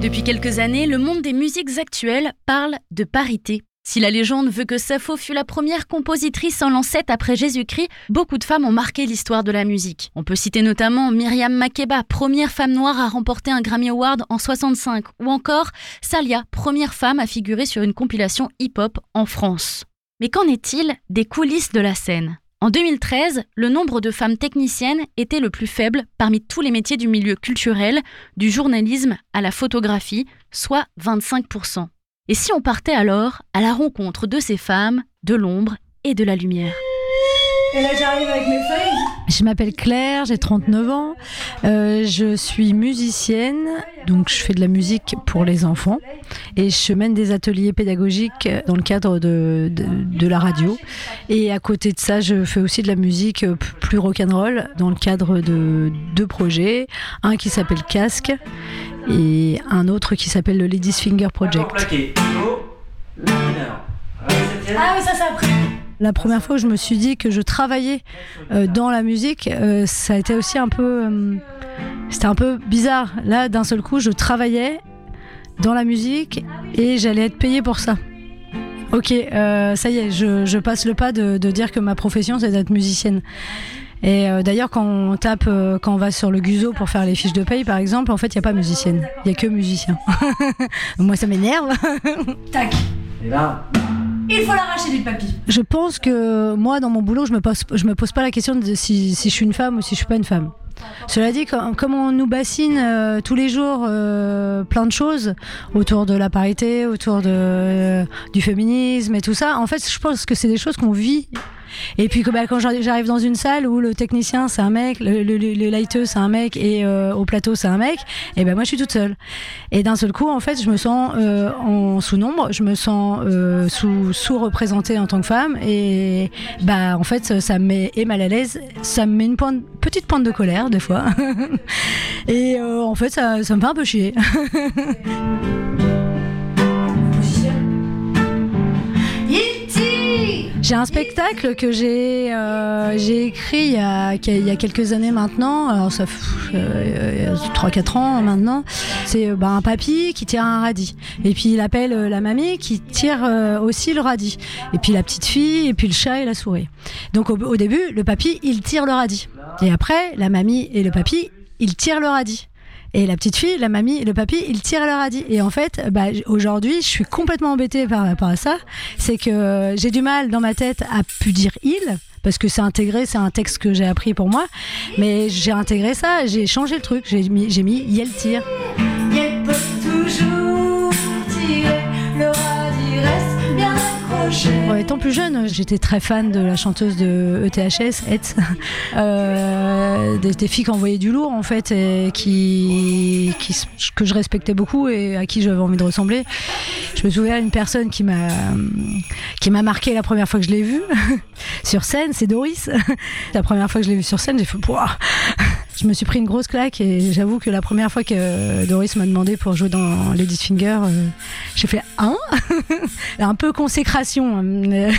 Depuis quelques années, le monde des musiques actuelles parle de parité. Si la légende veut que Sappho fut la première compositrice en lancette après Jésus-Christ, beaucoup de femmes ont marqué l'histoire de la musique. On peut citer notamment Myriam Makeba, première femme noire à remporter un Grammy Award en 65, ou encore Salia, première femme à figurer sur une compilation hip-hop en France. Mais qu'en est-il des coulisses de la scène? En 2013, le nombre de femmes techniciennes était le plus faible parmi tous les métiers du milieu culturel, du journalisme à la photographie, soit 25%. Et si on partait alors à la rencontre de ces femmes, de l'ombre et de la lumière? Et là j'arrive avec mes feuilles. Je m'appelle Claire, j'ai 39 ans. Euh, je suis musicienne, donc je fais de la musique pour les enfants. Et je mène des ateliers pédagogiques dans le cadre de, de, la radio. Et à côté de ça, je fais aussi de la musique plus rock'n'roll dans le cadre de deux projets. Un qui s'appelle Casque et un autre qui s'appelle le Ladies Finger Project. Ah oui, ça c'est après. La première fois où je me suis dit que je travaillais euh, dans la musique, euh, ça a été aussi un peu. Euh, c'était un peu bizarre. Là, d'un seul coup, je travaillais dans la musique et j'allais être payée pour ça. Ok, ça y est, je, passe le pas de, dire que ma profession c'est d'être musicienne. Et d'ailleurs, quand on tape, quand on va sur le Guzo pour faire les fiches de paye, par exemple, en fait, il n'y a pas musicienne, il n'y a que musicien. Moi, ça m'énerve. Tac. Et là, il faut l'arracher du papy. Je pense que moi, dans mon boulot, je me pose, je me pose pas la question de si, si je suis une femme ou si je suis pas une femme. Cela dit, comme, on nous bassine euh, tous les jours euh, plein de choses autour de la parité, autour de, euh, du féminisme et tout ça, en fait, je pense que c'est des choses qu'on vit et puis bah, quand j'arrive dans une salle où le technicien c'est un mec, le, le, c'est un mec et euh, au plateau c'est un mec, et ben moi je suis toute seule. Et d'un seul coup en fait je me sens euh, en sous-nombre, je me sens euh, sous, sous-représentée en tant que femme et bah en fait ça me met et mal à l'aise, ça me met une petite pointe de colère des fois. et en fait ça me fait un peu chier. J'ai un spectacle que j'ai euh, écrit il y, a, il y, a, quelques années maintenant, alors ça euh, 3-4 ans maintenant. C'est euh, bah, un papy qui tire un radis. Et puis il appelle euh, la mamie qui tire aussi le radis. Et puis la petite fille, et puis le chat et la souris. Donc au, au début, le papy, il tire le radis. Et après, la mamie et le papy, ils tirent le radis. Et la petite fille, la mamie, le papy, ils tirent leur radis. Et en fait, bah, aujourd'hui, je suis complètement embêtée par rapport à ça. C'est que j'ai du mal dans ma tête à pu dire il parce que c'est intégré, c'est un texte que j'ai appris pour moi. Mais j'ai intégré ça, j'ai changé le truc, j'ai mis, j'ai mis Yel tire. Yel peut toujours tirer, le radis reste bien étant plus jeune, j'étais très fan de la chanteuse de ETHS, Hetz, euh, des, filles qui envoyaient du lourd en fait, et qui, que je respectais beaucoup et à qui j'avais envie de ressembler. Je me souviens d'une personne qui m'a qui m'a marqué la première fois que je l'ai vue sur scène, c'est Doris. la première fois que je l'ai vue sur scène, j'ai fait je me suis pris une grosse claque et j'avoue que la première fois que Doris m'a demandé pour jouer dans Lady Finger, euh, j'ai fait un, un peu consécration. Hein,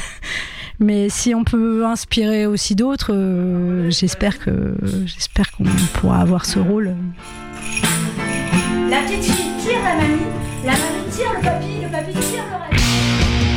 mais, si on peut inspirer aussi d'autres, euh, j'espère que j'espère qu'on pourra avoir ce rôle. La petite fille tire la mamie, la mamie tire le papy, le papy tire le